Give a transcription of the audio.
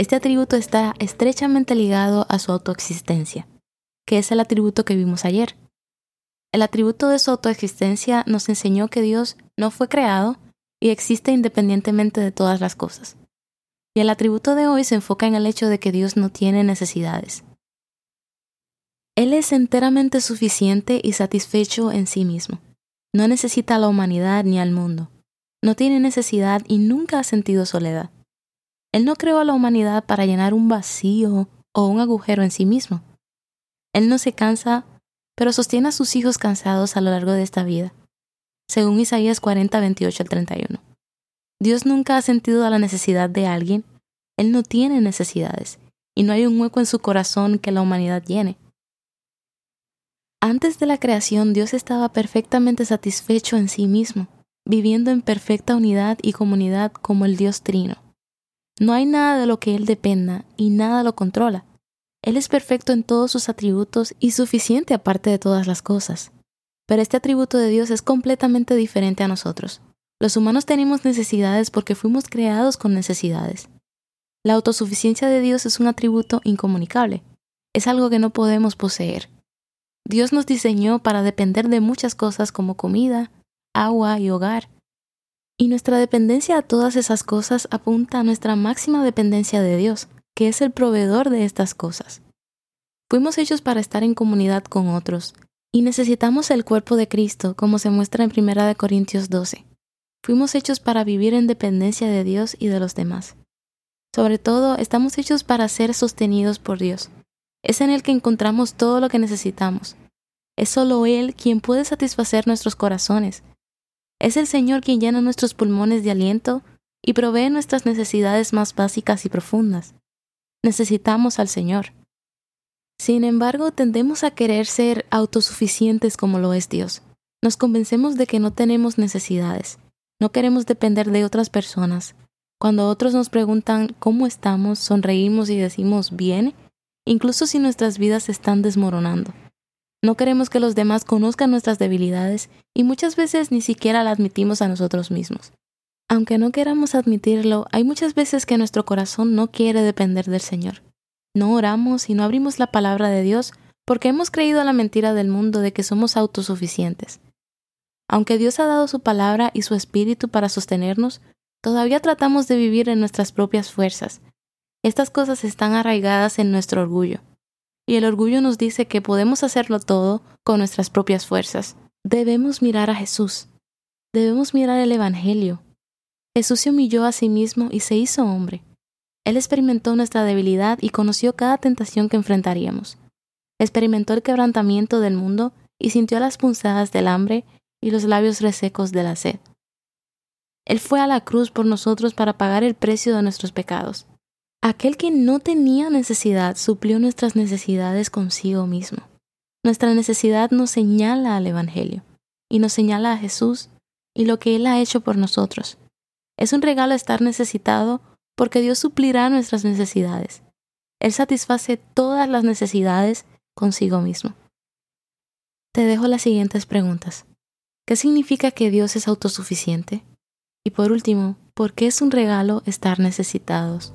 este atributo está estrechamente ligado a su autoexistencia, que es el atributo que vimos ayer. El atributo de su autoexistencia nos enseñó que Dios no fue creado y existe independientemente de todas las cosas. Y el atributo de hoy se enfoca en el hecho de que Dios no tiene necesidades. Él es enteramente suficiente y satisfecho en sí mismo. No necesita a la humanidad ni al mundo. No tiene necesidad y nunca ha sentido soledad. Él no creó a la humanidad para llenar un vacío o un agujero en sí mismo. Él no se cansa, pero sostiene a sus hijos cansados a lo largo de esta vida, según Isaías 40, 28 al 31. Dios nunca ha sentido la necesidad de alguien, Él no tiene necesidades, y no hay un hueco en su corazón que la humanidad llene. Antes de la creación, Dios estaba perfectamente satisfecho en sí mismo, viviendo en perfecta unidad y comunidad como el Dios Trino. No hay nada de lo que Él dependa y nada lo controla. Él es perfecto en todos sus atributos y suficiente aparte de todas las cosas. Pero este atributo de Dios es completamente diferente a nosotros. Los humanos tenemos necesidades porque fuimos creados con necesidades. La autosuficiencia de Dios es un atributo incomunicable. Es algo que no podemos poseer. Dios nos diseñó para depender de muchas cosas como comida, agua y hogar, y nuestra dependencia a todas esas cosas apunta a nuestra máxima dependencia de Dios, que es el proveedor de estas cosas. Fuimos hechos para estar en comunidad con otros, y necesitamos el cuerpo de Cristo, como se muestra en 1 Corintios 12. Fuimos hechos para vivir en dependencia de Dios y de los demás. Sobre todo, estamos hechos para ser sostenidos por Dios. Es en Él que encontramos todo lo que necesitamos. Es solo Él quien puede satisfacer nuestros corazones, es el Señor quien llena nuestros pulmones de aliento y provee nuestras necesidades más básicas y profundas. Necesitamos al Señor. Sin embargo, tendemos a querer ser autosuficientes como lo es Dios. Nos convencemos de que no tenemos necesidades. No queremos depender de otras personas. Cuando otros nos preguntan cómo estamos, sonreímos y decimos bien, incluso si nuestras vidas se están desmoronando. No queremos que los demás conozcan nuestras debilidades y muchas veces ni siquiera las admitimos a nosotros mismos. Aunque no queramos admitirlo, hay muchas veces que nuestro corazón no quiere depender del Señor. No oramos y no abrimos la palabra de Dios porque hemos creído la mentira del mundo de que somos autosuficientes. Aunque Dios ha dado su palabra y su espíritu para sostenernos, todavía tratamos de vivir en nuestras propias fuerzas. Estas cosas están arraigadas en nuestro orgullo y el orgullo nos dice que podemos hacerlo todo con nuestras propias fuerzas. Debemos mirar a Jesús. Debemos mirar el Evangelio. Jesús se humilló a sí mismo y se hizo hombre. Él experimentó nuestra debilidad y conoció cada tentación que enfrentaríamos. Experimentó el quebrantamiento del mundo y sintió las punzadas del hambre y los labios resecos de la sed. Él fue a la cruz por nosotros para pagar el precio de nuestros pecados. Aquel que no tenía necesidad suplió nuestras necesidades consigo mismo. Nuestra necesidad nos señala al Evangelio y nos señala a Jesús y lo que Él ha hecho por nosotros. Es un regalo estar necesitado porque Dios suplirá nuestras necesidades. Él satisface todas las necesidades consigo mismo. Te dejo las siguientes preguntas. ¿Qué significa que Dios es autosuficiente? Y por último, ¿por qué es un regalo estar necesitados?